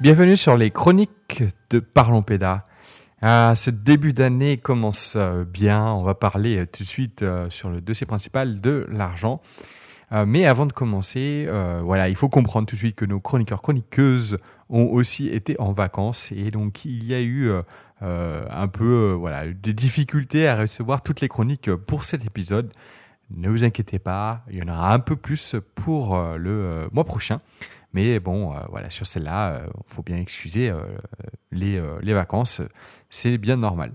Bienvenue sur les chroniques de Parlons Péda. Ah, ce début d'année commence euh, bien. On va parler euh, tout de suite euh, sur le dossier principal de l'argent. mais avant de commencer, voilà, il faut comprendre tout de suite que nos chroniqueurs chroniqueuses ont aussi été en vacances et donc il y a eu un peu voilà des difficultés à recevoir toutes les chroniques pour cet épisode. Ne vous inquiétez pas, il y en aura un peu plus pour le mois prochain. Mais bon, euh, voilà, sur celle-là, il euh, faut bien excuser euh, les, les, vacances, c'est bien normal.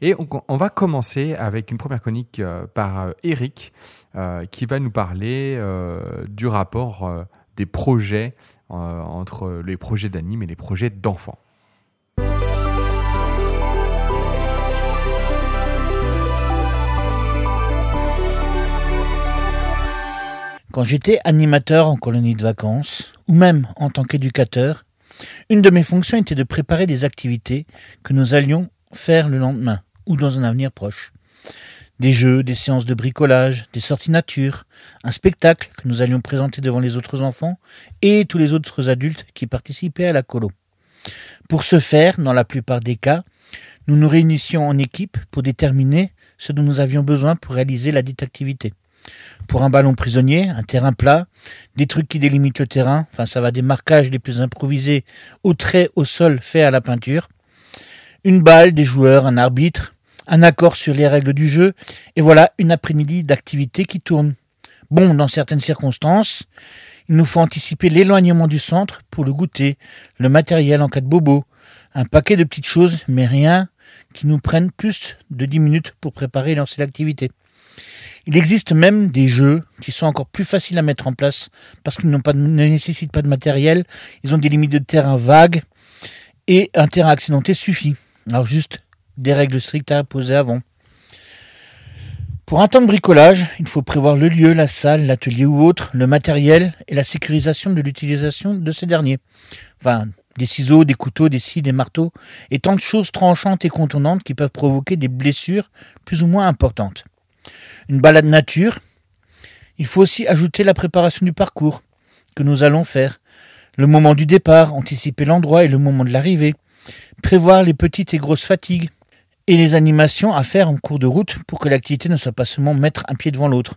Et on, va commencer avec une première chronique par Eric, qui va nous parler du rapport des projets entre les projets d'anime et les projets d'enfants. Quand j'étais animateur en colonie de vacances, ou même en tant qu'éducateur, une de mes fonctions était de préparer des activités que nous allions faire le lendemain ou dans un avenir proche. Des jeux, des séances de bricolage, des sorties nature, un spectacle que nous allions présenter devant les autres enfants et tous les autres adultes qui participaient à la colo. Pour ce faire, dans la plupart des cas, nous nous réunissions en équipe pour déterminer ce dont nous avions besoin pour réaliser la dite activité pour un ballon prisonnier, un terrain plat, des trucs qui délimitent le terrain, enfin ça va des marquages les plus improvisés au trait au sol fait à la peinture, une balle, des joueurs, un arbitre, un accord sur les règles du jeu, et voilà une après-midi d'activité qui tourne. Bon, dans certaines circonstances, il nous faut anticiper l'éloignement du centre pour le goûter, le matériel en cas de bobo, un paquet de petites choses, mais rien qui nous prenne plus de dix minutes pour préparer et lancer l'activité. Il existe même des jeux qui sont encore plus faciles à mettre en place parce qu'ils ne nécessitent pas de matériel, ils ont des limites de terrain vagues et un terrain accidenté suffit. Alors juste des règles strictes à poser avant. Pour un temps de bricolage, il faut prévoir le lieu, la salle, l'atelier ou autre, le matériel et la sécurisation de l'utilisation de ces derniers. Enfin, des ciseaux, des couteaux, des scies, des marteaux, et tant de choses tranchantes et contournantes qui peuvent provoquer des blessures plus ou moins importantes une balade nature, il faut aussi ajouter la préparation du parcours que nous allons faire, le moment du départ, anticiper l'endroit et le moment de l'arrivée, prévoir les petites et grosses fatigues, et les animations à faire en cours de route pour que l'activité ne soit pas seulement mettre un pied devant l'autre.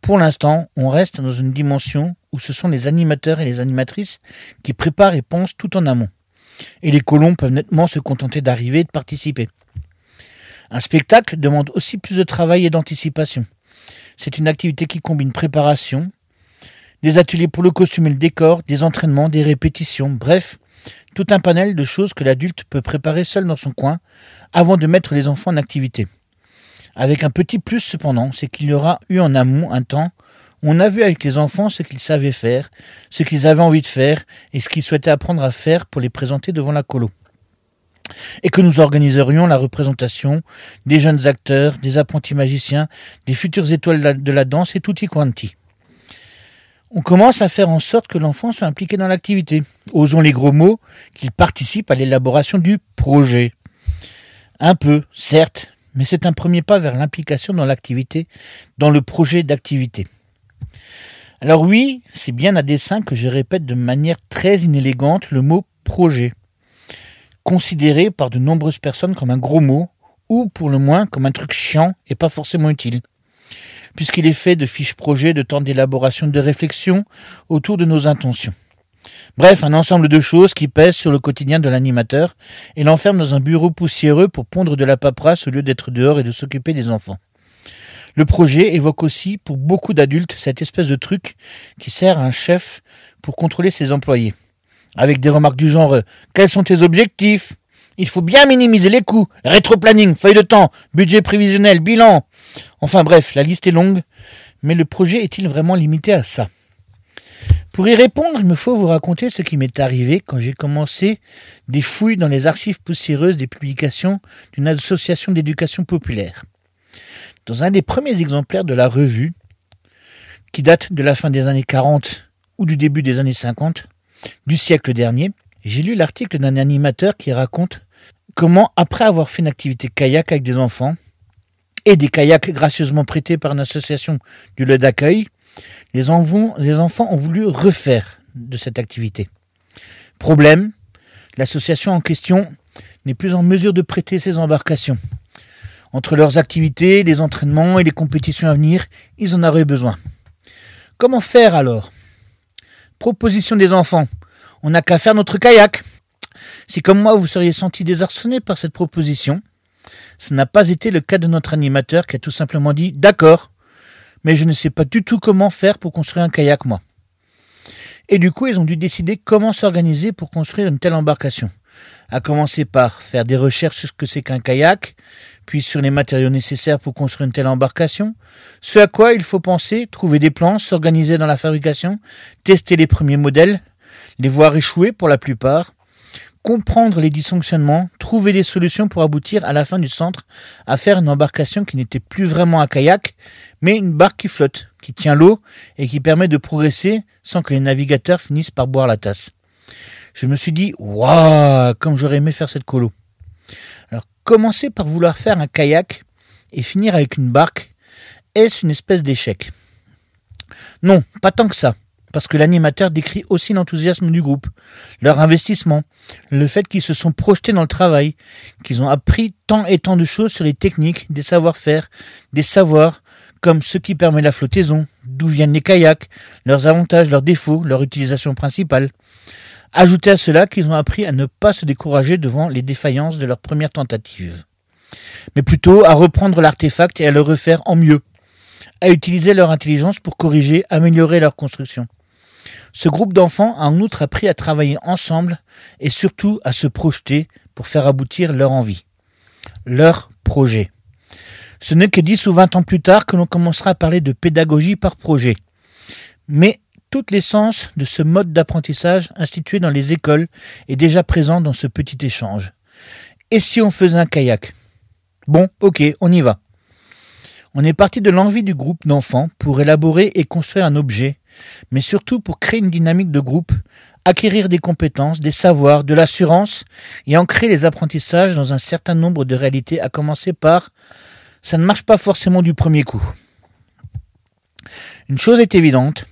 pour l'instant, on reste dans une dimension où ce sont les animateurs et les animatrices qui préparent et pensent tout en amont. Et les colons peuvent nettement se contenter d'arriver et de participer. Un spectacle demande aussi plus de travail et d'anticipation. C'est une activité qui combine préparation, des ateliers pour le costume et le décor, des entraînements, des répétitions, bref, tout un panel de choses que l'adulte peut préparer seul dans son coin avant de mettre les enfants en activité. Avec un petit plus cependant, c'est qu'il y aura eu en amont un temps où on a vu avec les enfants ce qu'ils savaient faire, ce qu'ils avaient envie de faire et ce qu'ils souhaitaient apprendre à faire pour les présenter devant la colo et que nous organiserions la représentation des jeunes acteurs, des apprentis magiciens, des futures étoiles de la danse et tutti quanti. On commence à faire en sorte que l'enfant soit impliqué dans l'activité. Osons les gros mots, qu'il participe à l'élaboration du projet. Un peu, certes, mais c'est un premier pas vers l'implication dans l'activité, dans le projet d'activité. Alors oui, c'est bien à dessein que je répète de manière très inélégante le mot projet considéré par de nombreuses personnes comme un gros mot, ou pour le moins comme un truc chiant et pas forcément utile, puisqu'il est fait de fiches projets, de temps d'élaboration, de réflexion autour de nos intentions. Bref, un ensemble de choses qui pèsent sur le quotidien de l'animateur et l'enferme dans un bureau poussiéreux pour pondre de la paperasse au lieu d'être dehors et de s'occuper des enfants. Le projet évoque aussi pour beaucoup d'adultes cette espèce de truc qui sert à un chef pour contrôler ses employés avec des remarques du genre Quels sont tes objectifs? Il faut bien minimiser les coûts, rétro-planning, feuille de temps, budget prévisionnel, bilan. Enfin bref, la liste est longue, mais le projet est-il vraiment limité à ça? Pour y répondre, il me faut vous raconter ce qui m'est arrivé quand j'ai commencé des fouilles dans les archives poussiéreuses des publications d'une association d'éducation populaire. Dans un des premiers exemplaires de la revue, qui date de la fin des années 40 ou du début des années 50 du siècle dernier, j'ai lu l'article d'un animateur qui raconte comment, après avoir fait une activité kayak avec des enfants, et des kayaks gracieusement prêtés par une association du lieu d'accueil, les, enfants ont voulu refaire de cette activité. Problème, l'association en question n'est plus en mesure de prêter ces embarcations. Entre leurs activités, les entraînements et les compétitions à venir, ils en auraient besoin. Comment faire alors? Proposition des enfants. On n'a qu'à faire notre kayak. Si comme moi vous seriez senti désarçonné par cette proposition, ce n'a pas été le cas de notre animateur qui a tout simplement dit D'accord, mais je ne sais pas du tout comment faire pour construire un kayak moi. Et du coup, ils ont dû décider comment s'organiser pour construire une telle embarcation. À commencer par faire des recherches sur ce que c'est qu'un kayak, puis sur les matériaux nécessaires pour construire une telle embarcation, ce à quoi il faut penser, trouver des plans, s'organiser dans la fabrication, tester les premiers modèles, les voir échouer pour la plupart, comprendre les dysfonctionnements, trouver des solutions pour aboutir à la fin du centre à faire une embarcation qui n'était plus vraiment un kayak, mais une barque qui flotte, qui tient l'eau et qui permet de progresser sans que les navigateurs finissent par boire la tasse. Je me suis dit, waouh, comme j'aurais aimé faire cette colo. Commencer par vouloir faire un kayak et finir avec une barque, est-ce une espèce d'échec? Non, pas tant que ça parce que l'animateur décrit aussi l'enthousiasme du groupe, leur investissement, le fait qu'ils se sont projetés dans le travail, qu'ils ont appris tant et tant de choses sur les techniques, des savoir-faire, des savoirs, comme ce qui permet la flottaison, d'où viennent les kayaks, leurs avantages, leurs défauts, leur utilisation principale. Ajoutez à cela qu'ils ont appris à ne pas se décourager devant les défaillances de leur première tentative, mais plutôt à reprendre l'artefact et à le refaire en mieux, à utiliser leur intelligence pour corriger, améliorer leur construction. Ce groupe d'enfants a en outre appris à travailler ensemble et surtout à se projeter pour faire aboutir leur envie, leur projet. Ce n'est que 10 ou 20 ans plus tard que l'on commencera à parler de pédagogie par projet. Mais l'essence de ce mode d'apprentissage institué dans les écoles est déjà présent dans ce petit échange. Et si on faisait un kayak? Bon, ok, on y va. On est parti de l'envie du groupe d'enfants pour élaborer et construire un objet mais surtout pour créer une dynamique de groupe, acquérir des compétences, des savoirs, de l'assurance et ancrer les apprentissages dans un certain nombre de réalités, à commencer par ça ne marche pas forcément du premier coup. Une chose est évidente,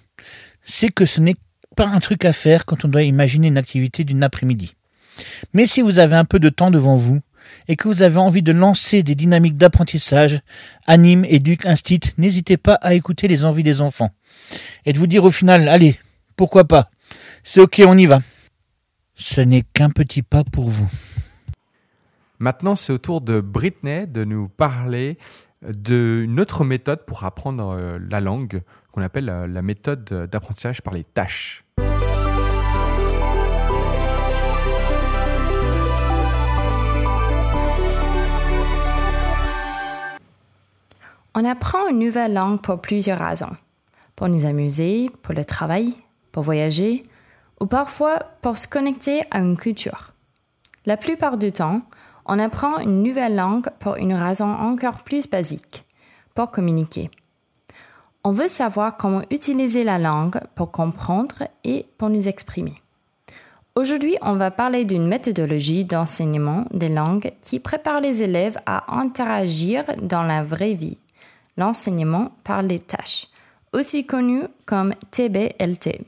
c'est que ce n'est pas un truc à faire quand on doit imaginer une activité d'une après-midi. Mais si vous avez un peu de temps devant vous, et que vous avez envie de lancer des dynamiques d'apprentissage, anime, éduque, instit, n'hésitez pas à écouter les envies des enfants et de vous dire au final, allez, pourquoi pas? C'est ok, on y va. Ce n'est qu'un petit pas pour vous. Maintenant, c'est au tour de Britney de nous parler d'une autre méthode pour apprendre euh, la langue qu'on appelle euh, la méthode d'apprentissage par les tâches. On apprend une nouvelle langue pour plusieurs raisons pour nous amuser, pour le travail, pour voyager, ou parfois pour se connecter à une culture. La plupart du temps, on apprend une nouvelle langue pour une raison encore plus basique, pour communiquer. On veut savoir comment utiliser la langue pour comprendre et pour nous exprimer. Aujourd'hui, on va parler d'une méthodologie d'enseignement des langues qui prépare les élèves à interagir dans la vraie vie, l'enseignement par les tâches aussi connu comme TBLT.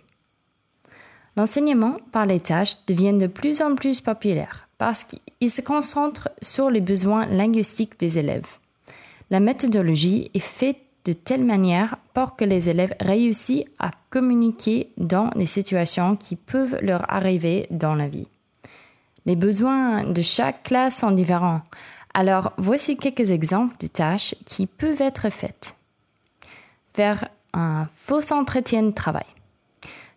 L'enseignement par les tâches devient de plus en plus populaire parce qu'il se concentre sur les besoins linguistiques des élèves. La méthodologie est faite de telle manière pour que les élèves réussissent à communiquer dans des situations qui peuvent leur arriver dans la vie. Les besoins de chaque classe sont différents, alors voici quelques exemples de tâches qui peuvent être faites. Faire un faux entretien de travail.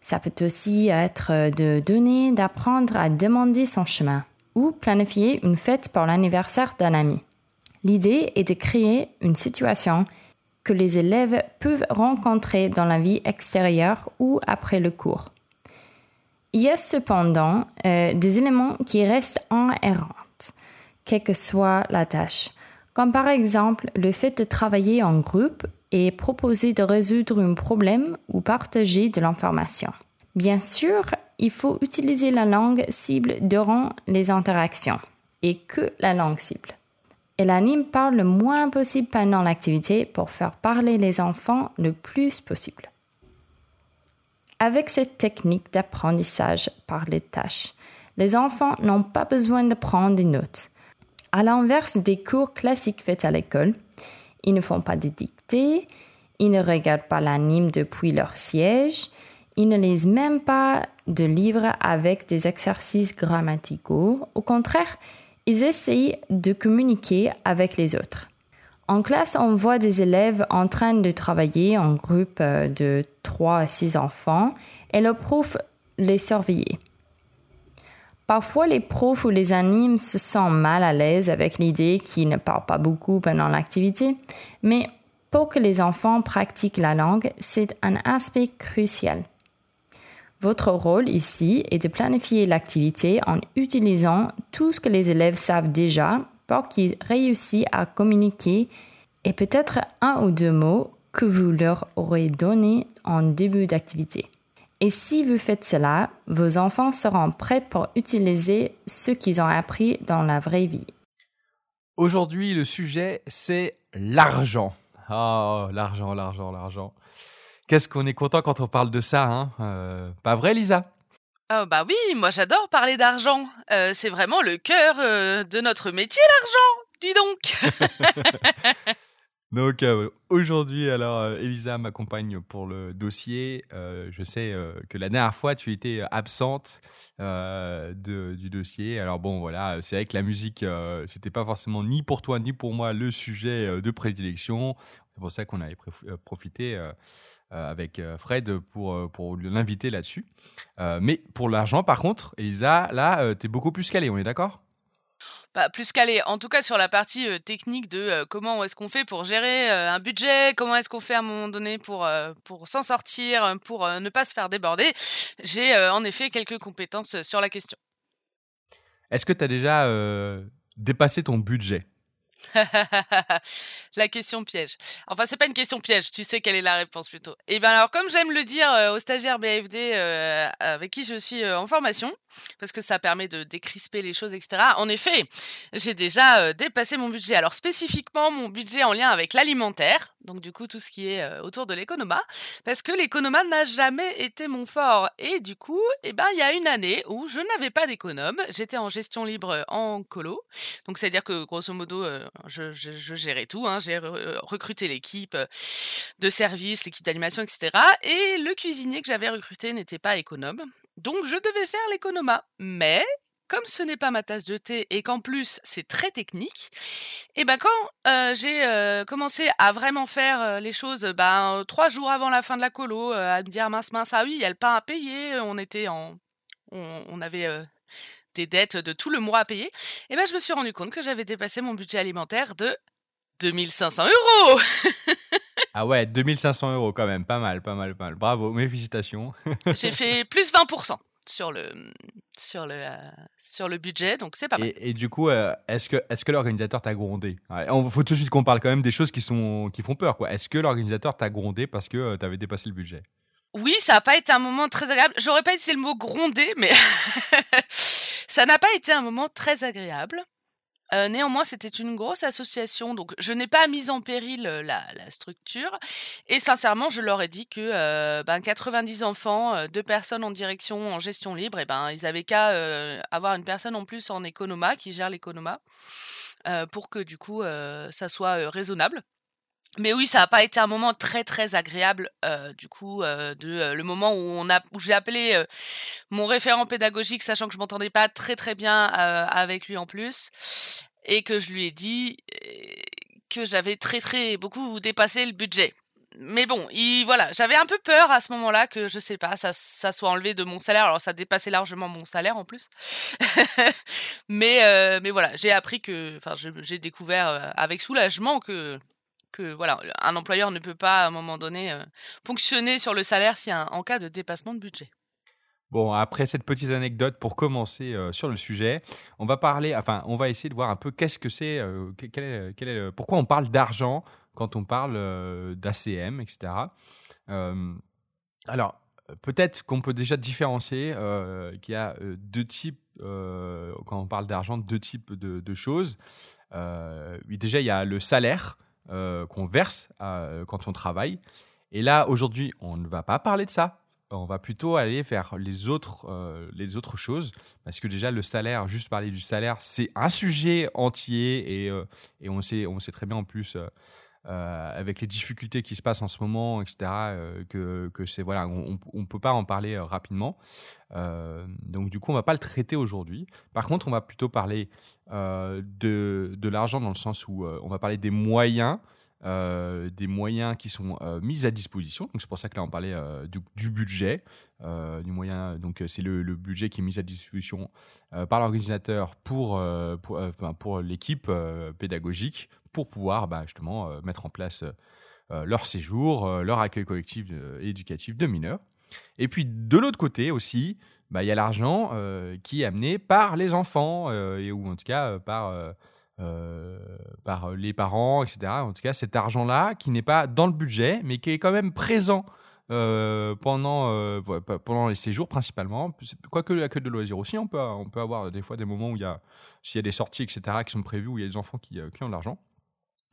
Ça peut aussi être de donner, d'apprendre à demander son chemin ou planifier une fête pour l'anniversaire d'un ami. L'idée est de créer une situation que les élèves peuvent rencontrer dans la vie extérieure ou après le cours. Il y a cependant euh, des éléments qui restent inhérents, quelle que soit la tâche, comme par exemple le fait de travailler en groupe et proposer de résoudre un problème ou partager de l'information. Bien sûr, il faut utiliser la langue cible durant les interactions et que la langue cible. Et l'anime parle le moins possible pendant l'activité pour faire parler les enfants le plus possible. Avec cette technique d'apprentissage par les tâches, les enfants n'ont pas besoin de prendre des notes. À l'inverse des cours classiques faits à l'école, ils ne font pas de dictées, ils ne regardent pas l'anime depuis leur siège, ils ne lisent même pas de livres avec des exercices grammaticaux. Au contraire, ils essayent de communiquer avec les autres. En classe, on voit des élèves en train de travailler en groupe euh, de 3 à 6 enfants et le prof les surveille. Parfois, les profs ou les animes se sentent mal à l'aise avec l'idée qu'ils ne parlent pas beaucoup pendant l'activité, mais pour que les enfants pratiquent la langue, c'est un aspect crucial. Votre rôle ici est de planifier l'activité en utilisant tout ce que les élèves savent déjà pour qu'ils réussissent à communiquer et peut-être un ou deux mots que vous leur aurez donnés en début d'activité. Et si vous faites cela, vos enfants seront prêts pour utiliser ce qu'ils ont appris dans la vraie vie. Aujourd'hui, le sujet, c'est l'argent. Oh, l'argent, l'argent, l'argent. Qu'est-ce qu'on est content quand on parle de ça, hein euh, Pas vrai, Lisa? Oh bah oui, moi j'adore parler d'argent. Euh, c'est vraiment le cœur euh, de notre métier, l'argent. Dis donc. donc aujourd'hui, alors Elisa m'accompagne pour le dossier. je sais que la dernière fois tu étais absente de, du dossier. Alors bon, voilà, c'est vrai que la musique, c'était pas forcément ni pour toi ni pour moi le sujet de prédilection. C'est pour ça qu'on avait profité avec euh, Fred pour, euh, pour l'inviter là-dessus. mais pour l'argent, par contre, Elisa, là, tu es beaucoup plus calée, on est d'accord? Bah, plus calé. En tout cas, sur la partie technique de comment est-ce qu'on fait pour gérer un budget, comment est-ce qu'on fait à un moment donné pour, pour s'en sortir, pour ne pas se faire déborder, j'ai en effet quelques compétences sur la question. Est-ce que tu as déjà dépassé ton budget? la question piège. Enfin, c'est pas une question piège, tu sais quelle est la réponse plutôt. Et eh bien alors, comme j'aime le dire euh, aux stagiaires BFD euh, avec qui je suis euh, en formation, parce que ça permet de décrisper les choses, etc. En effet, j'ai déjà dépassé mon budget. Alors spécifiquement, mon budget en lien avec l'alimentaire, donc du coup tout ce qui est autour de l'économa, parce que l'économa n'a jamais été mon fort. Et du coup, eh ben il y a une année où je n'avais pas d'économe, j'étais en gestion libre en colo, donc c'est à dire que grosso modo je, je, gérais tout, hein. j'ai recruté l'équipe de service, l'équipe d'animation, etc. Et le cuisinier que j'avais recruté n'était pas économe, donc je devais faire l'économa. Mais comme ce n'est pas ma tasse de thé et qu'en plus c'est très technique, et ben quand j'ai commencé à vraiment faire les choses, ben trois jours avant la fin de la colo, à me dire mince mince ah oui il y a le pain à payer, on était en, on, on avait des dettes de tout le mois à payer, et ben je me suis rendu compte que j'avais dépassé mon budget alimentaire de 2500 euros. ah ouais, 2500 euros quand même, pas mal, pas mal, pas mal. Bravo, mes félicitations. J'ai fait plus 20% sur le sur le sur le budget donc c'est pas mal. Et, du coup euh, est-ce que est-ce que l'organisateur t'a grondé? Il faut tout de suite qu'on parle quand même des choses qui sont qui font peur quoi. Est-ce que l'organisateur t'a grondé parce que euh, tu avais dépassé le budget? Oui, ça n'a pas été un moment très agréable. J'aurais pas utilisé le mot gronder mais Ça n'a pas été un moment très agréable. Euh, néanmoins, c'était une grosse association, donc je n'ai pas mis en péril euh, la, structure. Et sincèrement, je leur ai dit que euh, ben, 90 enfants, deux personnes en direction en gestion libre, et ben ils avaient qu'à avoir une personne en plus en économa qui gère l'économa pour que du coup ça soit raisonnable. Mais oui, ça n'a pas été un moment très très agréable euh, du coup euh, de euh, le moment où on a où j'ai appelé mon référent pédagogique sachant que je m'entendais pas très très bien avec lui en plus et que je lui ai dit que j'avais très très beaucoup dépassé le budget. Mais bon, il, voilà, j'avais un peu peur à ce moment-là que je sais pas, ça, ça soit enlevé de mon salaire. Alors ça dépassait largement mon salaire en plus. mais mais voilà, j'ai appris que, enfin, j'ai découvert avec soulagement que que voilà, un employeur ne peut pas à un moment donné euh, fonctionner sur le salaire si en cas de dépassement de budget. Bon, après cette petite anecdote pour commencer euh, sur le sujet, on va parler, enfin, on va essayer de voir un peu qu'est-ce que c'est, euh, pourquoi on parle d'argent quand on parle d'ACM, etc. alors, peut-être qu'on peut déjà différencier qu'il y a deux types, quand on parle d'argent, deux types de, de choses. déjà, il y a le salaire qu'on verse quand on travaille. Et là, aujourd'hui, on ne va pas parler de ça. On va plutôt aller vers les autres, les autres choses. Parce que déjà, le salaire, juste parler du salaire, c'est un sujet entier. Et, et on, sait, on sait très bien en plus euh, avec les difficultés qui se passent en ce moment, etc., euh, que, c'est voilà, on ne peut pas en parler euh, rapidement. donc du coup, on va pas le traiter aujourd'hui. Par contre, on va plutôt parler de, de l'argent dans le sens où on va parler des moyens. des moyens qui sont mis à disposition. Donc c'est pour ça que là on parlait du, budget, du moyen. Donc c'est le, le, budget qui est mis à disposition par l'organisateur pour pour, pour l'équipe pédagogique pour pouvoir bah, justement euh, mettre en place euh, euh, leur séjour, leur accueil collectif éducatif de mineurs. Et puis de l'autre côté aussi, bah, il y a l'argent qui est amené par les enfants, et, ou en tout cas par, par les parents, etc. En tout cas, cet argent-là qui n'est pas dans le budget, mais qui est quand même présent pendant, pendant les séjours principalement. Quoique l'accueil de loisirs aussi, on peut, on peut avoir des fois des moments où il y a, s'il y a des sorties, etc., qui sont prévues, où il y a des enfants qui, qui ont de l'argent.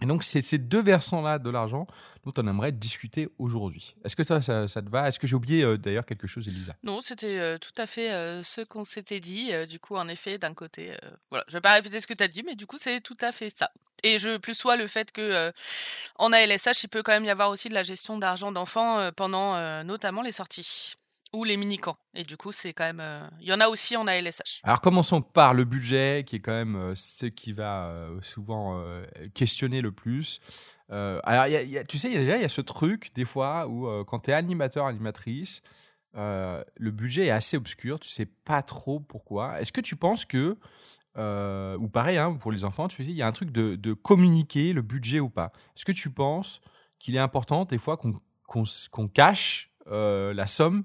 Et donc, c'est ces deux versants-là de l'argent dont on aimerait discuter aujourd'hui. Est-ce que ça, te va? Est-ce que j'ai oublié euh, d'ailleurs quelque chose, Elisa? Non, c'était euh, tout à fait euh, ce qu'on s'était dit. du coup, en effet, d'un côté, voilà, je vais pas répéter ce que tu as dit, mais du coup, c'est tout à fait ça. Et je plus soit le fait que en ALSH, il peut quand même y avoir aussi de la gestion d'argent d'enfants pendant notamment les sorties ou les mini-camps. Et du coup, c'est quand même. Euh, il y en a aussi en ALSH. Alors, commençons par le budget, qui est quand même euh, ce qui va euh, souvent questionner le plus. alors, tu sais, déjà, il y a ce truc, des fois, où quand tu es animateur, animatrice, le budget est assez obscur, tu sais pas trop pourquoi. Est-ce que tu penses que. ou pareil, hein, pour les enfants, tu sais, il y a un truc de, communiquer le budget ou pas? Est-ce que tu penses qu'il est important, des fois, qu'on cache la somme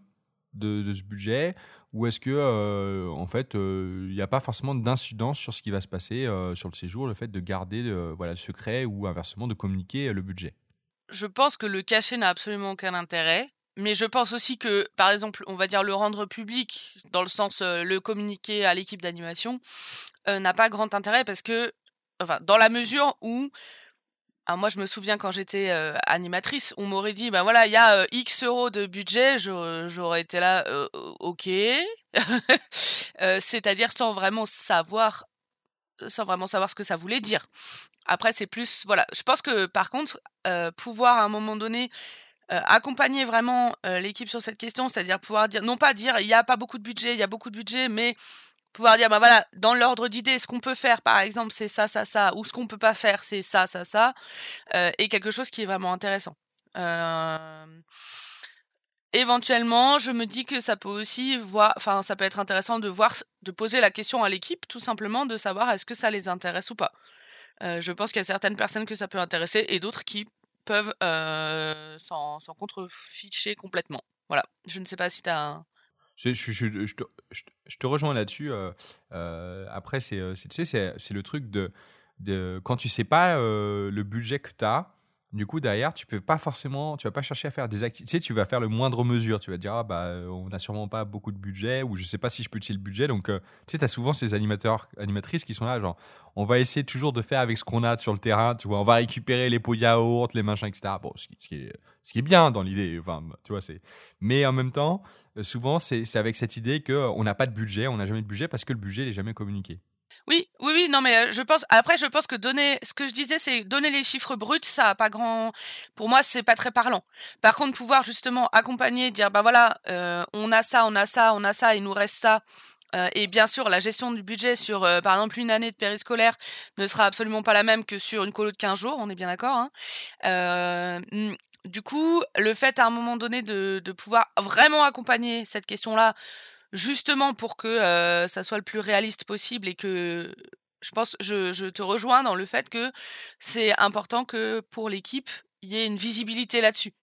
de, ce budget ou est-ce que euh, en fait euh, il n'y a pas forcément d'incidence sur ce qui va se passer euh, sur le séjour le fait de garder voilà le secret ou inversement de communiquer le budget? Je pense que le cacher n'a absolument aucun intérêt mais je pense aussi que par exemple on va dire le rendre public dans le sens le communiquer à l'équipe d'animation n'a pas grand intérêt parce que enfin dans la mesure où moi, je me souviens quand j'étais euh, animatrice, on m'aurait dit, ben voilà, il y a euh, X euros de budget, j'aurais été là, euh, ok, c'est-à-dire sans vraiment savoir, sans vraiment savoir ce que ça voulait dire. Après, c'est plus, voilà, je pense que par contre, pouvoir à un moment donné accompagner vraiment l'équipe sur cette question, c'est-à-dire pouvoir dire, non pas dire, il n'y a pas beaucoup de budget, il y a beaucoup de budget, mais pouvoir dire, bah voilà, dans l'ordre d'idées, ce qu'on peut faire, par exemple, c'est ça, ça, ça, ou ce qu'on peut pas faire, c'est ça, ça, ça, euh, et quelque chose qui est vraiment intéressant. Euh, éventuellement, je me dis que ça peut aussi voir, enfin, ça peut être intéressant de voir, de poser la question à l'équipe, tout simplement, de savoir est-ce que ça les intéresse ou pas. Euh, je pense qu'il y a certaines personnes que ça peut intéresser et d'autres qui peuvent s'en contreficher complètement. Voilà. Je ne sais pas si tu as un, je, te, rejoins là-dessus. Euh, euh, après, c'est le truc de, quand tu sais pas euh, le budget que tu as, du coup, derrière, tu peux pas forcément, tu vas pas chercher à faire des activités. Tu sais, tu vas faire le moindre mesure. Tu vas dire, ah, bah, on n'a sûrement pas beaucoup de budget, ou je sais pas si je peux utiliser le budget. Donc, tu sais, tu as souvent ces animateurs, animatrices qui sont là, genre, on va essayer toujours de faire avec ce qu'on a sur le terrain. Tu vois, on va récupérer les pots de les machins, etc. Bon, ce qui, est, ce qui est bien dans l'idée. Tu vois, c'est. Mais en même temps, euh, souvent, c'est avec cette idée qu'on n'a pas de budget, on n'a jamais de budget parce que le budget n'est jamais communiqué. Oui, oui, oui, non, mais euh, je pense. Après, je pense que donner, ce que je disais, c'est donner les chiffres bruts, ça a pas grand. Pour moi, c'est pas très parlant. Par contre, pouvoir justement accompagner, dire, bah voilà, euh, on a ça, on a ça, on a ça, il nous reste ça. et bien sûr, la gestion du budget sur, par exemple, une année de périscolaire ne sera absolument pas la même que sur une colo de 15 jours, on est bien d'accord. Hein du coup, le fait à un moment donné de, pouvoir vraiment accompagner cette question-là, justement pour que euh, ça soit le plus réaliste possible et que je pense, je, te rejoins dans le fait que c'est important que pour l'équipe, il y ait une visibilité là-dessus.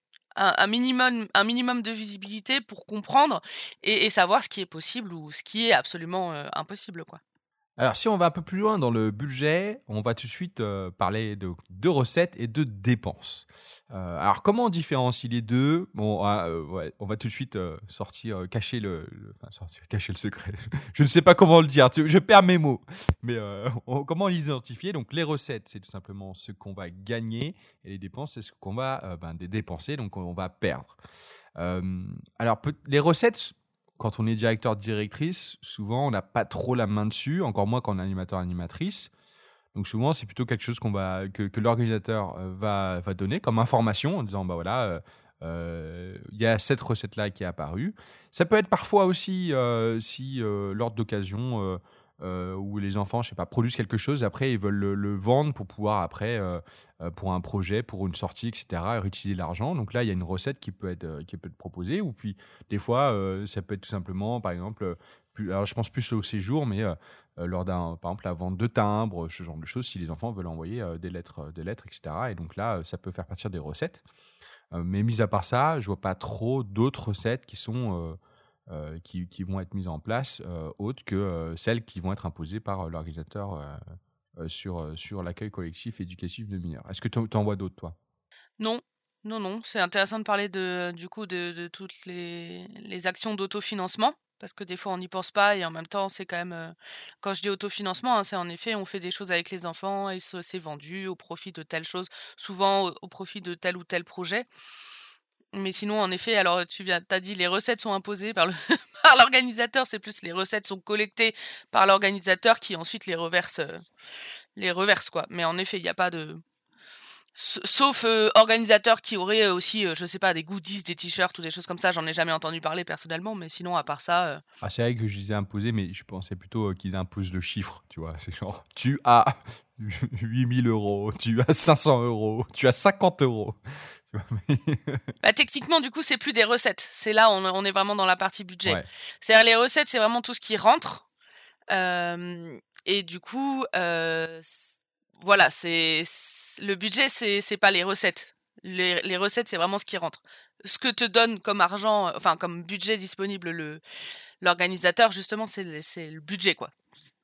Un, minimum, un minimum de visibilité pour comprendre et, savoir ce qui est possible ou ce qui est absolument euh, impossible, quoi. Alors, si on va un peu plus loin dans le budget, on va tout de suite euh, parler de, recettes et de dépenses. Euh, alors, comment on différencie les deux? Bon, ah, euh, ouais, on va tout de suite sortir, cacher le, enfin, sortir, cacher le secret. je ne sais pas comment le dire. Je perds mes mots. Mais comment les identifier Donc, les recettes, c'est tout simplement ce qu'on va gagner, et les dépenses, c'est ce qu'on va ben, dépenser, donc on va perdre. alors, les recettes quand on est directeur directrice, souvent on n'a pas trop la main dessus, encore moins quand on est animateur animatrice. Donc souvent c'est plutôt quelque chose qu'on va que, l'organisateur euh, va, va donner comme information en disant bah voilà euh, euh, il y a cette recette là qui est apparue. Ça peut être parfois aussi si lors d'occasion euh, où les enfants, je sais pas, produisent quelque chose, après ils veulent le, vendre pour pouvoir après, euh, euh, pour un projet, pour une sortie, etc., réutiliser l'argent. Donc là, il y a une recette qui peut être, qui peut être proposée, ou puis des fois, ça peut être tout simplement, par exemple, plus, alors je pense plus au séjour, mais lors d'un, par exemple, la vente de timbres, ce genre de choses, si les enfants veulent envoyer des lettres, des lettres, etc. Et donc là, ça peut faire partir des recettes. mais mis à part ça, je vois pas trop d'autres recettes qui sont euh, qui, vont être mises en place, euh, autres que euh, celles qui vont être imposées par l'organisateur sur, sur l'accueil collectif éducatif de mineurs. Est-ce que tu en vois d'autres, toi? Non, non, non. C'est intéressant de parler de, du coup de, toutes les, les actions d'autofinancement parce que des fois on n'y pense pas et en même temps c'est quand même quand je dis autofinancement hein, c'est en effet on fait des choses avec les enfants et c'est vendu au profit de telle chose souvent au, profit de tel ou tel projet mais sinon, en effet, alors tu as dit les recettes sont imposées par l'organisateur, c'est plus les recettes sont collectées par l'organisateur qui ensuite les reverse euh, les reverse quoi. Mais en effet, il n'y a pas de sauf euh, organisateur qui aurait euh, aussi je sais pas des goodies, des t-shirts ou des choses comme ça, j'en ai jamais entendu parler personnellement, mais sinon à part ça Ah, c'est vrai que je disais imposer mais je pensais plutôt qu'ils imposent le chiffre, tu vois, c'est genre tu as 8000 euros, tu as 500 euros, tu as 50 euros. bah, techniquement, du coup, c'est plus des recettes. C'est là, on, on, est vraiment dans la partie budget. C'est-à-dire, les recettes, c'est vraiment tout ce qui rentre. Euh, et du coup, euh, voilà, c'est le budget, c'est c'est pas les recettes. Les, les recettes, c'est vraiment ce qui rentre. Ce que te donne comme argent, enfin comme budget disponible le l'organisateur, justement, c'est le budget, quoi.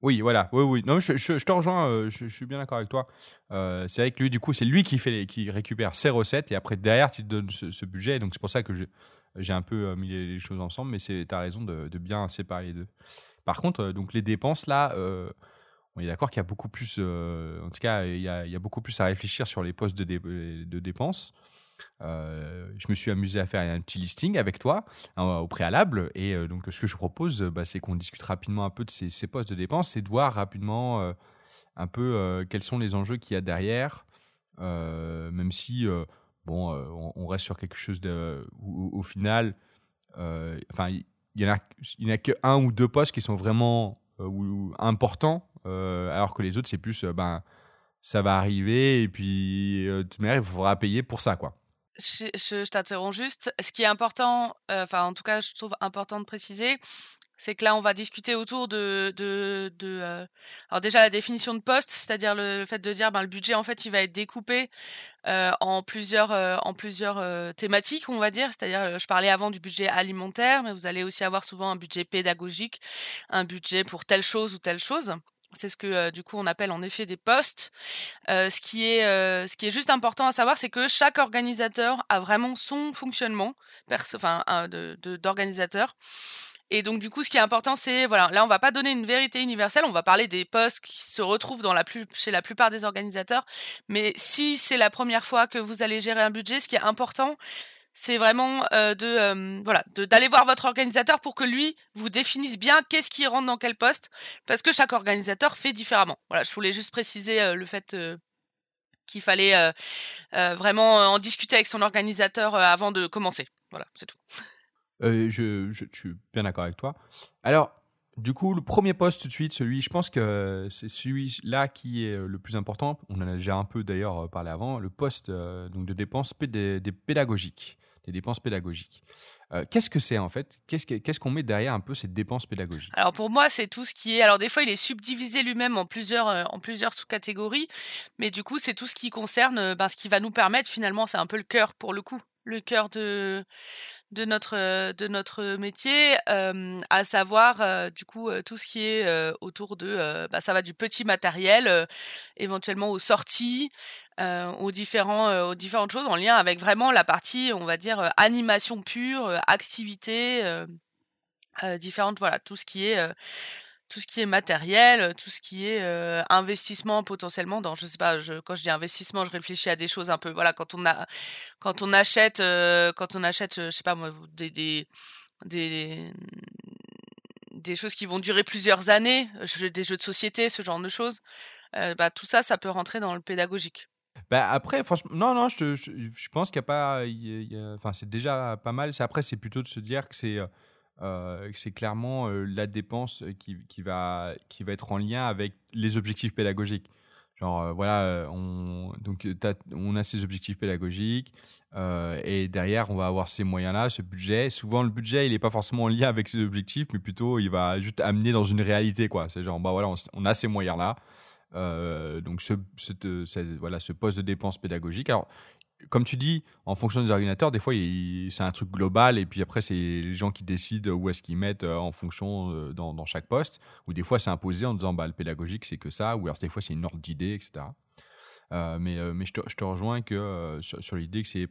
Oui, voilà. Oui, oui. Non, je, je, te rejoins. Euh, je, suis bien d'accord avec toi. Euh, c'est vrai que lui, du coup, c'est lui qui fait, qui récupère ses recettes et après derrière, tu te donnes ce, budget. Donc c'est pour ça que j'ai un peu euh, mis les choses ensemble. Mais tu as raison de, bien séparer les deux. Par contre, donc les dépenses là. on est d'accord qu'il y a beaucoup plus, en tout cas, il y, a, il y, a, beaucoup plus à réfléchir sur les postes de, de dépenses. Euh, je me suis amusé à faire un petit listing avec toi hein, au préalable. Et euh, donc, ce que je propose, bah, c'est qu'on discute rapidement un peu de ces, postes de dépenses et de voir rapidement euh, un peu quels sont les enjeux qu'il y a derrière, même si bon, on, reste sur quelque chose de, où, au final, enfin, il y en a, n'y que un ou deux postes qui sont vraiment importants, alors que les autres, c'est plus, ben, ça va arriver et puis euh, il faudra payer pour ça, quoi je, je, t'interromps juste. Ce qui est important, euh, enfin en tout cas, je trouve important de préciser, c'est que là, on va discuter autour de, de, de euh, alors déjà la définition de poste, c'est-à-dire le, fait de dire, ben le budget en fait, il va être découpé euh, en plusieurs, euh, en plusieurs thématiques, on va dire. C'est-à-dire, je parlais avant du budget alimentaire, mais vous allez aussi avoir souvent un budget pédagogique, un budget pour telle chose ou telle chose. C'est ce que euh, du coup on appelle en effet des postes. Euh, ce qui est euh, ce qui est juste important à savoir, c'est que chaque organisateur a vraiment son fonctionnement, enfin d'organisateur. Et donc du coup, ce qui est important, c'est voilà, là on va pas donner une vérité universelle, on va parler des postes qui se retrouvent dans la plus, chez la plupart des organisateurs. Mais si c'est la première fois que vous allez gérer un budget, ce qui est important, c'est vraiment euh, de euh, voilà d'aller voir votre organisateur pour que lui vous définisse bien qu'est-ce qui rentre dans quel poste parce que chaque organisateur fait différemment. Voilà, je voulais juste préciser euh, le fait qu'il fallait vraiment en discuter avec son organisateur avant de commencer. Voilà, c'est tout. Je, je, suis bien d'accord avec toi. Alors, du coup, le premier poste tout de suite, celui, je pense que c'est celui-là qui est le plus important. On en a déjà un peu d'ailleurs parlé avant, le poste donc de dépenses pédagogiques des dépenses pédagogiques. Euh, qu'est-ce que c'est en fait? Qu'est-ce qu'on met derrière un peu ces dépenses pédagogiques? Alors pour moi, c'est tout ce qui est. Alors des fois, il est subdivisé lui-même en plusieurs euh, plusieurs sous-catégories, mais du coup, c'est tout ce qui concerne euh, ben, ce qui va nous permettre finalement, c'est un peu le cœur pour le coup, le cœur de de notre de notre métier, à savoir du coup tout ce qui est autour de bah, ça va du petit matériel, éventuellement aux sorties, aux différents aux différentes choses en lien avec vraiment la partie on va dire animation pure, activité différentes voilà tout ce qui est tout ce qui est matériel, tout ce qui est investissement potentiellement dans, je sais pas, je, quand je dis investissement, je réfléchis à des choses un peu, voilà, quand on a, quand on achète, quand on achète, je sais pas moi, des, des, des, des choses qui vont durer plusieurs années, des jeux de société, ce genre de choses, bah tout ça, ça peut rentrer dans le pédagogique. Bah après, franchement, non, non, je, je, pense qu'il n'y a pas, enfin, c'est déjà pas mal. Après, c'est plutôt de se dire que c'est euh, clairement euh, la dépense qui, qui, va, qui va être en lien avec les objectifs pédagogiques. Genre, euh, voilà, on, donc, on a ces objectifs pédagogiques et derrière, on va avoir ces moyens-là, ce budget. Souvent, le budget, il n'est pas forcément en lien avec ces objectifs, mais plutôt, il va juste amener dans une réalité, quoi. C'est genre, bah voilà, on, a ces moyens-là. Donc, ce, voilà, ce poste de dépense pédagogique. Alors, comme tu dis, en fonction des ordinateurs, des fois, c'est un truc global et puis après, c'est les gens qui décident où est-ce qu'ils mettent euh, en fonction euh, dans, chaque poste. Ou des fois, c'est imposé en disant bah, le pédagogique, c'est que ça. Ou alors, des fois, c'est une ordre d'idée, etc. Euh, mais mais je, te, rejoins que sur, l'idée que c'est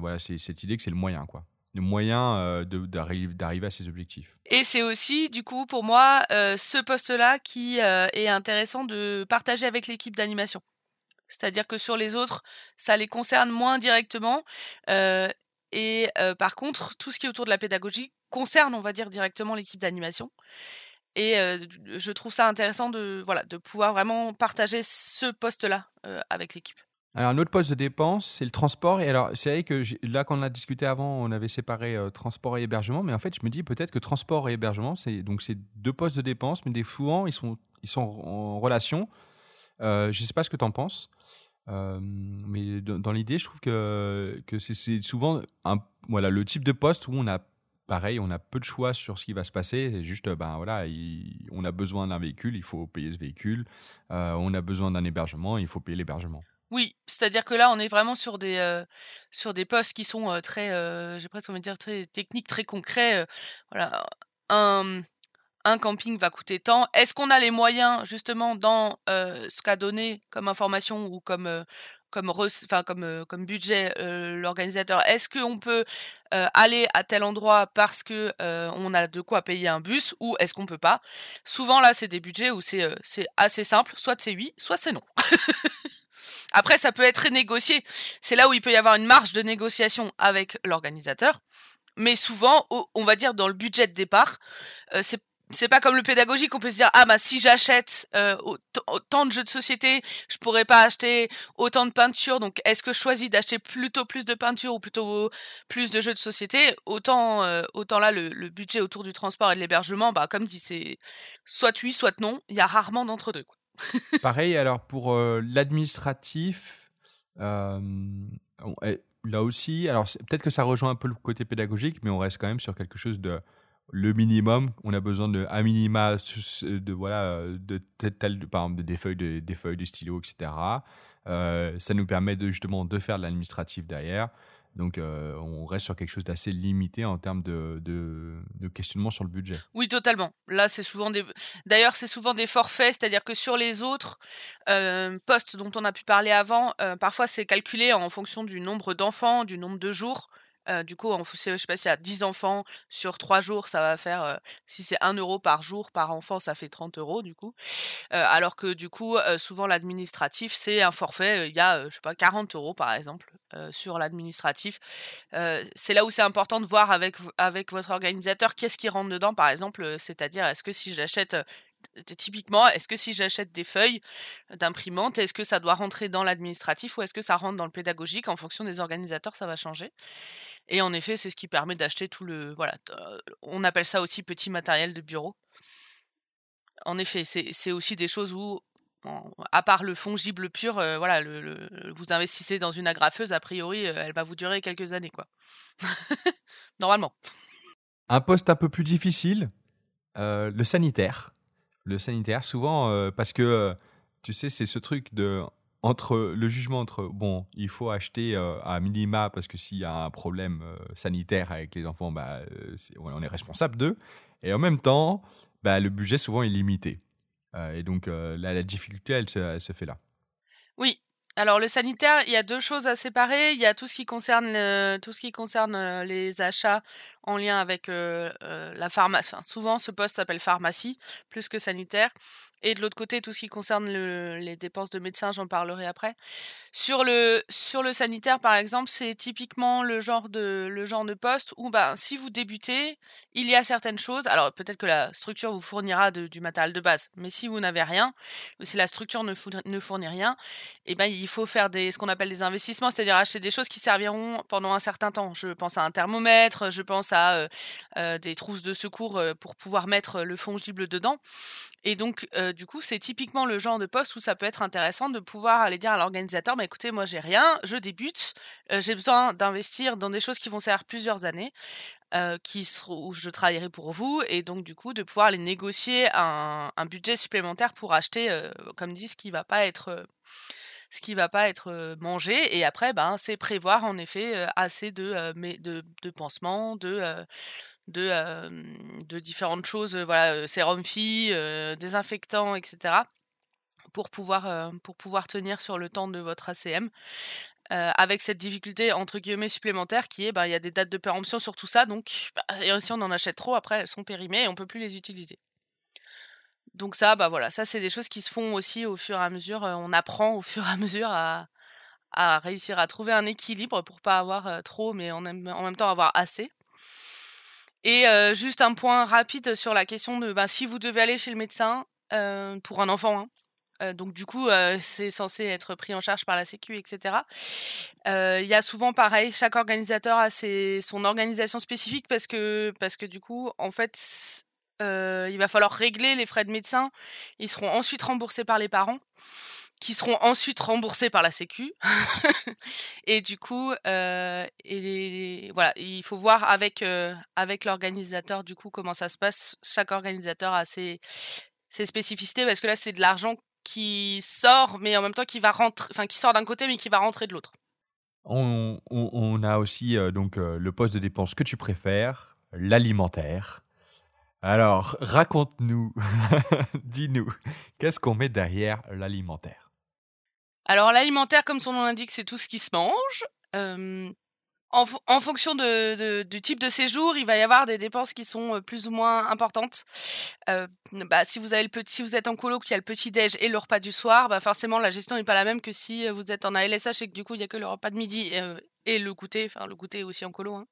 voilà cette idée que c'est le moyen quoi le moyen d'arriver à ces objectifs. Et c'est aussi, du coup, pour moi, ce poste-là qui est intéressant de partager avec l'équipe d'animation. C'est-à-dire que sur les autres, ça les concerne moins directement. et par contre, tout ce qui est autour de la pédagogie concerne, on va dire, directement l'équipe d'animation. Et je trouve ça intéressant de, voilà, de pouvoir vraiment partager ce poste-là avec l'équipe. Alors, un autre poste de dépense, c'est le transport. Et alors, c'est vrai que là, quand on a discuté avant, on avait séparé transport et hébergement. Mais en fait, je me dis peut-être que transport et hébergement, c'est donc c'est deux postes de dépense, mais des souvent, ils sont, ils sont en relation. je ne sais pas ce que tu en penses mais dans, l'idée, je trouve que, que c'est souvent voilà, le type de poste où on a pareil, on a peu de choix sur ce qui va se passer. Juste, ben voilà, on a besoin d'un véhicule, il faut payer ce véhicule. on a besoin d'un hébergement, il faut payer l'hébergement. Oui, c'est-à-dire que là, on est vraiment sur des sur des postes qui sont très, j'ai presque envie de dire très techniques, très concrets. voilà, un camping va coûter tant. Est-ce qu'on a les moyens justement dans ce qu'a donné comme information ou comme comme comme budget l'organisateur Est-ce qu'on peut aller à tel endroit parce que on a de quoi payer un bus ou est-ce qu'on peut pas? Souvent là, c'est des budgets où c'est assez simple, soit c'est oui, soit c'est non. Après, ça peut être négocié. C'est là où il peut y avoir une marge de négociation avec l'organisateur. Mais souvent, on va dire dans le budget de départ, c'est c'est pas comme le pédagogique, on peut se dire ah bah si j'achète euh, autant de jeux de société, je pourrais pas acheter autant de peinture. Donc est-ce que je choisis d'acheter plutôt plus de peinture ou plutôt plus de jeux de société? Autant euh, autant là le, budget autour du transport et de l'hébergement, bah comme dit c'est soit oui soit non. Il y a rarement d'entre deux. Quoi. Pareil alors pour euh, l'administratif. Eh, là aussi, alors peut-être que ça rejoint un peu le côté pédagogique, mais on reste quand même sur quelque chose de le minimum, on a besoin de un minima de voilà de tel, par exemple des feuilles de, des feuilles de stylo, etc. Euh, ça nous permet de justement de faire de l'administratif derrière. Donc euh, on reste sur quelque chose d'assez limité en termes de, questionnement sur le budget. Oui, totalement. Là, c'est souvent des. D'ailleurs, c'est souvent des forfaits, c'est-à-dire que sur les autres euh, postes dont on a pu parler avant, parfois c'est calculé en fonction du nombre d'enfants, du nombre de jours. Euh, du coup, je sais pas s'il y a 10 enfants sur 3 jours, ça va faire, euh, si c'est 1 euro par jour par enfant, ça fait 30 euros du coup. Euh, alors que du coup, souvent l'administratif, c'est un forfait, il y a, je sais pas, 40 euros par exemple sur l'administratif. c'est là où c'est important de voir avec, avec votre organisateur qu'est-ce qui rentre dedans, par exemple, c'est-à-dire est-ce que si j'achète typiquement, est-ce que si j'achète des feuilles d'imprimante, est-ce que ça doit rentrer dans l'administratif ou est-ce que ça rentre dans le pédagogique En fonction des organisateurs, ça va changer. Et en effet, c'est ce qui permet d'acheter tout le. Voilà, on appelle ça aussi petit matériel de bureau. En effet, c'est aussi des choses où, à part le fongible pur, voilà, vous investissez dans une agrafeuse, a priori, elle va vous durer quelques années, quoi. Normalement. Un poste un peu plus difficile, le sanitaire. Le sanitaire, souvent, parce que, tu sais, c'est ce truc de entre le jugement entre bon, il faut acheter à minima parce que s'il y a un problème sanitaire avec les enfants, bah, on est responsable d'eux, et en même temps, bah, le budget souvent est limité. et donc la, difficulté, elle se fait là. Oui, alors le sanitaire, il y a deux choses à séparer. Il y a tout ce qui concerne tout ce qui concerne euh, les achats en lien avec euh, euh, la pharmacie. Souvent, ce poste s'appelle pharmacie plus que sanitaire. Et de l'autre côté, tout ce qui concerne les dépenses de médecins, j'en parlerai après. Sur le, sur le sanitaire, par exemple, c'est typiquement le genre de, le genre de poste où, bah, si vous débutez, il y a certaines choses. Alors, peut-être que la structure vous fournira du matériel de base, mais si vous n'avez rien, si la structure ne, fournit, ne fournit rien, eh ben, il faut faire ce qu'on appelle des investissements, c'est-à-dire acheter des choses qui serviront pendant un certain temps. Je pense à un thermomètre, je pense à euh, euh, des trousses de secours euh, pour pouvoir mettre le fongible dedans. Et donc, du coup, c'est typiquement le genre de poste où ça peut être intéressant de pouvoir aller dire à l'organisateur, mais écoutez, moi j'ai rien, je débute, j'ai besoin d'investir dans des choses qui vont servir plusieurs années, qui où je travaillerai pour vous, et donc du coup de pouvoir les négocier un, budget supplémentaire pour acheter, comme dit, ce qui va pas être ce qui va pas être mangé et après ben c'est prévoir en effet assez de, de, de pansements de de, différentes choses, voilà, sérum fille, désinfectant, etc. pour pouvoir, pour pouvoir tenir sur le temps de votre ACM. Avec cette difficulté entre guillemets supplémentaire qui est bah il y a des dates de péremption sur tout ça donc bah, si on en achète trop après elles sont périmées et on peut plus les utiliser donc ça bah voilà ça c'est des choses qui se font aussi au fur et à mesure on apprend au fur et à mesure à, réussir à trouver un équilibre pour pas avoir trop mais en, en même temps avoir assez et juste un point rapide sur la question de bah, si vous devez aller chez le médecin pour un enfant. Hein, donc du coup, c'est censé être pris en charge par la Sécu, etc. Il y a souvent pareil, chaque organisateur a ses, son organisation spécifique parce que parce que du coup, en fait, il va falloir régler les frais de médecin. Ils seront ensuite remboursés par les parents qui seront ensuite remboursés par la Sécu. et du coup, euh, voilà, il faut voir avec euh, avec l'organisateur du coup comment ça se passe. Chaque organisateur a ses, ses spécificités parce que là c'est de l'argent qui sort, mais en même temps qui va rentrer, enfin qui sort d'un côté mais qui va rentrer de l'autre. On, on, on, a aussi euh, donc le poste de dépense que tu préfères, l'alimentaire. Alors, raconte-nous, dis-nous, qu'est-ce qu'on met derrière l'alimentaire? Alors l'alimentaire, comme son nom l'indique, c'est tout ce qui se mange. En, fonction du type de séjour, il va y avoir des dépenses qui sont plus ou moins importantes. bah, si vous avez le petit, si vous êtes en colo, qu'il y a le petit déj et le repas du soir, bah forcément la gestion n'est pas la même que si vous êtes en ALSH et que du coup il y a que le repas de midi et, le goûter, enfin le goûter aussi en colo. Hein.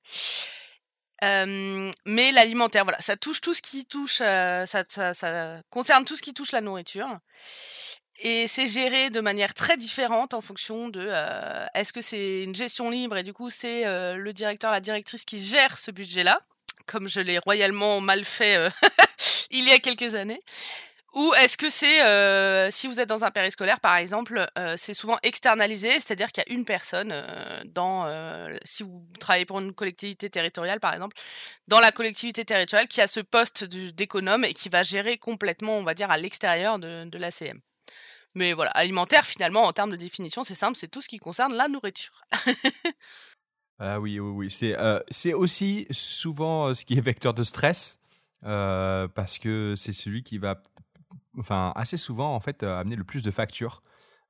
mais l'alimentaire, voilà, ça touche tout ce qui touche, ça concerne tout ce qui touche la nourriture. Et c'est géré de manière très différente en fonction de euh, est-ce que c'est une gestion libre et du coup c'est euh, le directeur, la directrice qui gère ce budget-là, comme je l'ai royalement mal fait euh, il y a quelques années. Ou est-ce que c'est, si vous êtes dans un périscolaire par exemple, c'est souvent externalisé, c'est-à-dire qu'il y a une personne dans, si vous travaillez pour une collectivité territoriale par exemple, dans la collectivité territoriale qui a ce poste d'économe et qui va gérer complètement, on va dire, à l'extérieur de, de l'ACM. Mais voilà, alimentaire, finalement, en termes de définition, c'est simple, c'est tout ce qui concerne la nourriture. ah oui, oui, oui. C'est euh, c'est aussi souvent euh, ce qui est vecteur de stress, euh, parce que c'est celui qui va, enfin, assez souvent, en fait, amener le plus de factures.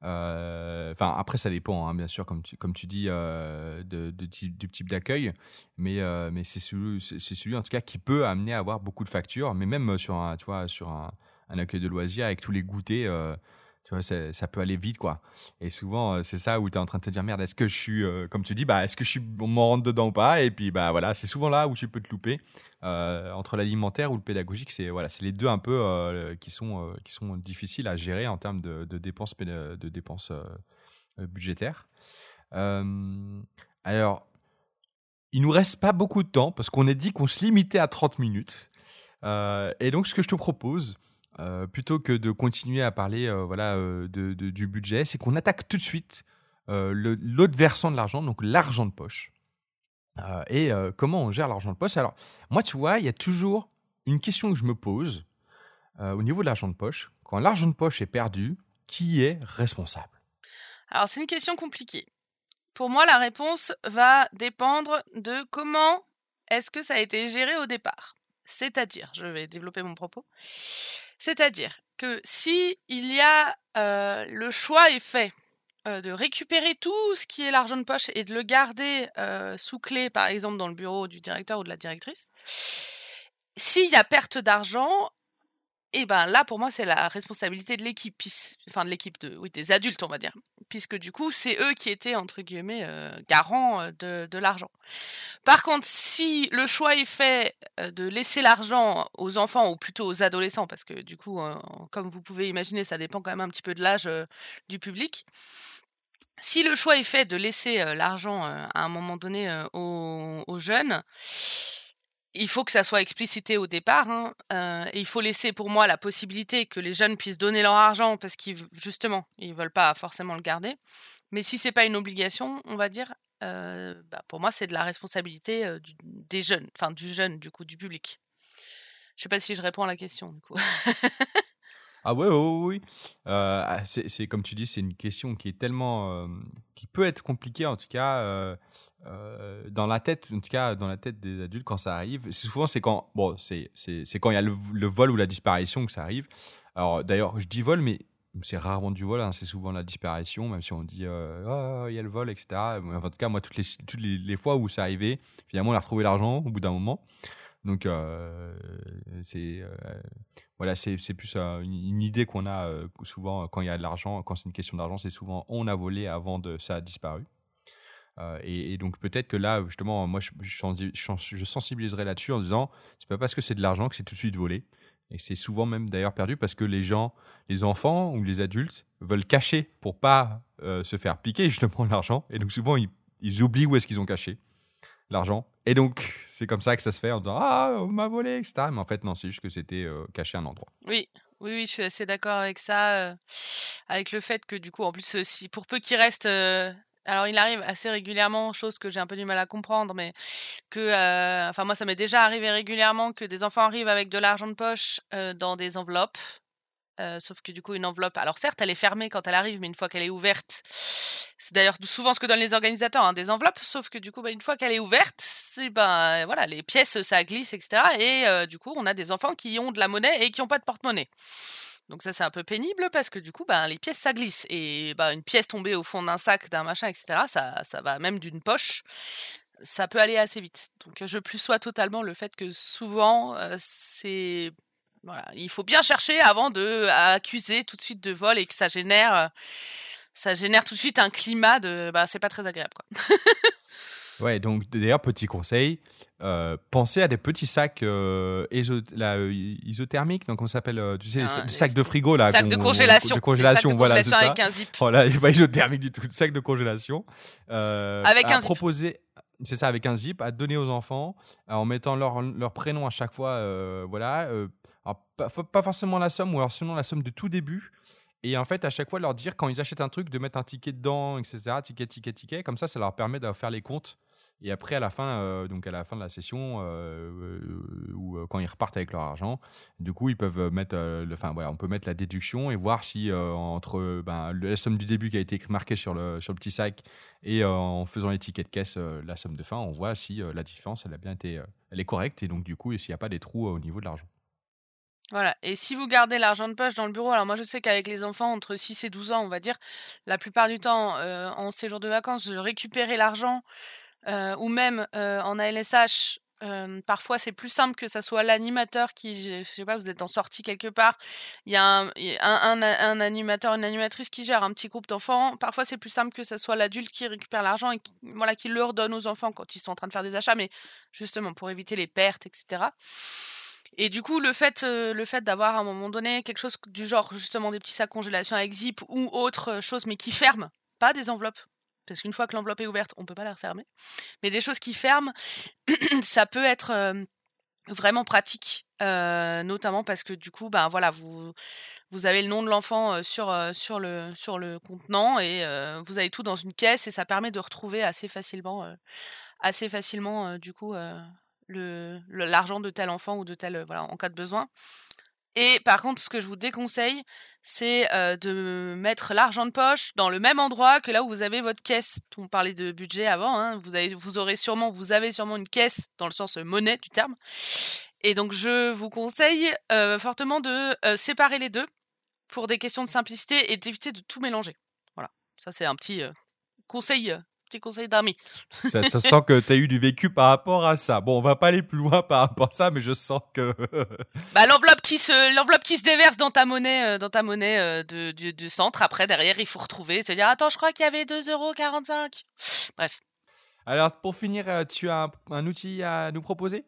Enfin, après, ça dépend, hein, bien sûr, comme tu, comme tu dis, de, de, du type d'accueil, mais, mais c'est celui, celui, en tout cas, qui peut amener à avoir beaucoup de factures, mais même sur un, tu vois, sur un, un accueil de loisirs avec tous les goûters tu vois, ça peut aller vite, quoi. Et souvent, euh, c'est ça où tu es en train de te dire, merde, est-ce que je suis, euh, comme tu dis, bah, est-ce que je suis, on m'en rentre dedans ou pas? Et puis, bah voilà, c'est souvent là où tu peux te louper. Euh, entre l'alimentaire ou le pédagogique, c'est voilà, les deux un peu qui sont qui sont difficiles à gérer en termes de, de dépenses de dépenses budgétaires. alors, il nous reste pas beaucoup de temps parce qu'on a dit qu'on se limitait à 30 minutes. et donc, ce que je te propose, euh, plutôt que de continuer à parler euh, voilà, euh, du budget, c'est qu'on attaque tout de suite l'autre versant de l'argent, donc l'argent de poche. et comment on gère l'argent de poche? Alors, moi, tu vois, il y a toujours une question que je me pose au niveau de l'argent de poche. Quand l'argent de poche est perdu, qui est responsable? Alors c'est une question compliquée. Pour moi, la réponse va dépendre de comment est-ce que ça a été géré au départ. C'est-à-dire, je vais développer mon propos. C'est-à-dire que si il y a euh, le choix est fait euh, de récupérer tout ce qui est l'argent de poche et de le garder euh, sous clé, par exemple dans le bureau du directeur ou de la directrice, s'il y a perte d'argent, et ben là, pour moi, c'est la responsabilité de l'équipe, enfin de l'équipe des adultes, on va dire, puisque du coup, c'est eux qui étaient entre guillemets euh, garants euh, de, l'argent. Par contre, si le choix est fait euh, de laisser l'argent aux enfants ou plutôt aux adolescents, parce que du coup, comme vous pouvez imaginer, ça dépend quand même un petit peu de l'âge du public. Si le choix est fait de laisser l'argent à un moment donné aux jeunes, il faut que ça soit explicité au départ. Hein, euh, il faut laisser pour moi la possibilité que les jeunes puissent donner leur argent parce qu'ils justement ils veulent pas forcément le garder. Mais si c'est pas une obligation, on va dire, euh, bah, pour moi c'est de la responsabilité euh, des jeunes, enfin du jeune du coup du public. Je sais pas si je réponds à la question du coup. Ah ouais, oui, oui. Euh, c'est comme tu dis, c'est une question qui est tellement, qui peut être compliquée en tout cas dans la tête, en tout cas dans la tête des adultes quand ça arrive. Souvent c'est quand, bon, c'est quand il y a le, vol ou la disparition que ça arrive. Alors d'ailleurs, je dis vol, mais c'est rarement du vol, hein, c'est souvent la disparition, même si on dit oh, il y a le vol, etc. en tout cas, moi toutes les toutes les, fois où c'est arrivé, finalement on a retrouvé l'argent au bout d'un moment. Donc euh, c'est voilà, c'est plus une, idée qu'on a souvent quand il y a de l'argent, quand c'est une question d'argent, c'est souvent on a volé avant de ça a disparu. Euh, et, donc peut-être que là, justement, moi, je, je, sensibiliserai là-dessus en disant, c'est pas parce que c'est de l'argent que c'est tout de suite volé. Et c'est souvent même d'ailleurs perdu parce que les gens, les enfants ou les adultes veulent cacher pour pas euh, se faire piquer justement l'argent. Et donc souvent, ils, oublient où est-ce qu'ils ont caché l'argent. Et donc, c'est comme ça que ça se fait en disant Ah, on m'a volé, etc. Mais en fait, non, c'est juste que c'était euh, caché à un endroit. Oui, oui, oui, je suis assez d'accord avec ça. avec le fait que, du coup, en plus, si, pour peu qu'il reste alors il arrive assez régulièrement, chose que j'ai un peu du mal à comprendre, mais que, euh, enfin moi ça m'est déjà arrivé régulièrement que des enfants arrivent avec de l'argent de poche euh, dans des enveloppes, euh, sauf que du coup une enveloppe, alors certes elle est fermée quand elle arrive, mais une fois qu'elle est ouverte, c'est d'ailleurs souvent ce que donnent les organisateurs, hein, des enveloppes, sauf que du coup bah, une fois qu'elle est ouverte, c'est ben voilà les pièces ça glisse etc. Et du coup on a des enfants qui ont de la monnaie et qui n'ont pas de porte-monnaie. Donc ça c'est un peu pénible parce que du coup ben, les pièces ça glisse et une pièce tombée au fond d'un sac, d'un machin, etc. Ça, ça va même d'une poche. Ça peut aller assez vite. Donc je plus sois totalement le fait que souvent c'est voilà, il faut bien chercher avant de accuser tout de suite de vol et que ça génère ça génère tout de suite un climat de bah c'est pas très agréable quoi. Ouais, donc d'ailleurs, petit conseil, euh, pensez à des petits sacs euh, euh, isothermiques, donc on s'appelle, tu sais, ah, les sacs de frigo là. Sacs de congélation. De congélation, voilà, c'est avec un zip. Voilà, pas isothermique du tout, sacs de congélation. avec un proposer, C'est ça, avec un zip, à donner aux enfants, en mettant leur, leur prénom à chaque fois, voilà. pas, pas, forcément la somme, ou alors sinon la somme de tout début. Et en fait, à chaque fois, leur dire quand ils achètent un truc de mettre un ticket dedans, etc. Ticket, ticket, ticket. Comme ça, ça leur permet de faire les comptes et après, à la fin, euh, donc à la fin de la session, euh, euh, ou quand ils repartent avec leur argent, du coup, ils peuvent mettre, enfin voilà, on peut mettre la déduction et voir si entre ben, la somme du début qui a été marquée sur le sur le petit sac et en faisant les tickets de caisse, la somme de fin, on voit si la différence, elle a bien été, elle est correcte et donc du coup, s'il n'y a pas des trous au niveau de l'argent. Voilà. Et si vous gardez l'argent de poche dans le bureau, alors moi je sais qu'avec les enfants entre 6 et 12 ans, on va dire, la plupart du temps, en séjour de vacances, je récupérais l'argent euh, ou même euh, en ALSH, euh, parfois c'est plus simple que ça soit l'animateur qui, je sais pas, vous êtes en sortie quelque part, il y a un, animateur, une animatrice qui gère un petit groupe d'enfants. Parfois c'est plus simple que ça soit l'adulte qui récupère l'argent et qui, voilà, qui le redonne aux enfants quand ils sont en train de faire des achats, mais justement pour éviter les pertes, etc. Et du coup, le fait, le fait d'avoir à un moment donné quelque chose du genre justement des petits sacs congélation avec zip ou autre chose, mais qui ferme, pas des enveloppes, parce qu'une fois que l'enveloppe est ouverte, on peut pas la refermer. Mais des choses qui ferment, ça peut être euh, vraiment pratique, euh, notamment parce que du coup, ben voilà, vous vous avez le nom de l'enfant euh, sur sur le sur le contenant et vous avez tout dans une caisse et ça permet de retrouver assez facilement assez facilement du coup l'argent de tel enfant ou de tel voilà en cas de besoin. Et par contre, ce que je vous déconseille, c'est de mettre l'argent de poche dans le même endroit que là où vous avez votre caisse. On parlait de budget avant. Hein. Vous, avez, vous aurez sûrement, vous avez sûrement une caisse dans le sens monnaie du terme. Et donc, je vous conseille fortement de séparer les deux pour des questions de simplicité et d'éviter de tout mélanger. Voilà. Ça, c'est un petit conseil conseil d'amis. ça, ça, sent que tu as eu du vécu par rapport à ça. Bon, on va pas aller plus loin par rapport à ça, mais je sens que. bah, l'enveloppe qui se, l'enveloppe qui se déverse dans ta monnaie, euh, dans ta monnaie euh, de, du, centre. Après, derrière, il faut retrouver, se dire, attends, je crois qu'il y avait 2,45€. Bref. Alors, pour finir, euh, tu as un, outil à nous proposer?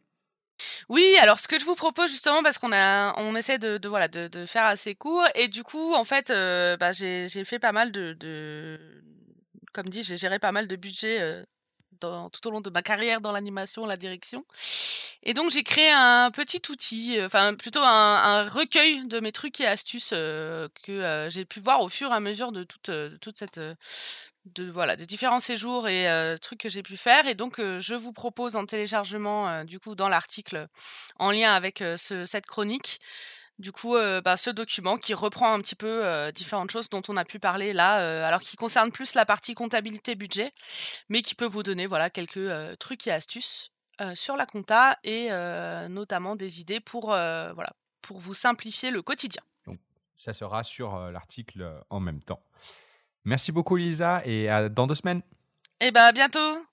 Oui, alors ce que je vous propose justement parce qu'on a, on essaie de, voilà de, faire assez court et du coup en fait, bah, j'ai fait pas mal de, comme dit, j'ai géré pas mal de budget tout au long de ma carrière dans l'animation, la direction. Et donc j'ai créé un petit outil, enfin plutôt un, recueil de mes trucs et astuces que j'ai pu voir au fur et à mesure de toute, toute cette de voilà des différents séjours et trucs que j'ai pu faire et donc je vous propose en téléchargement du coup dans l'article en lien avec cette chronique du coup euh, bah, ce document qui reprend un petit peu euh, différentes choses dont on a pu parler là, euh, alors qui concerne plus la partie comptabilité budget, mais qui peut vous donner voilà quelques trucs et astuces sur la compta et notamment des idées pour voilà pour vous simplifier le quotidien. Donc, ça sera sur l'article en même temps. Merci beaucoup Lisa et à dans deux semaines. Et eh bah à bientôt.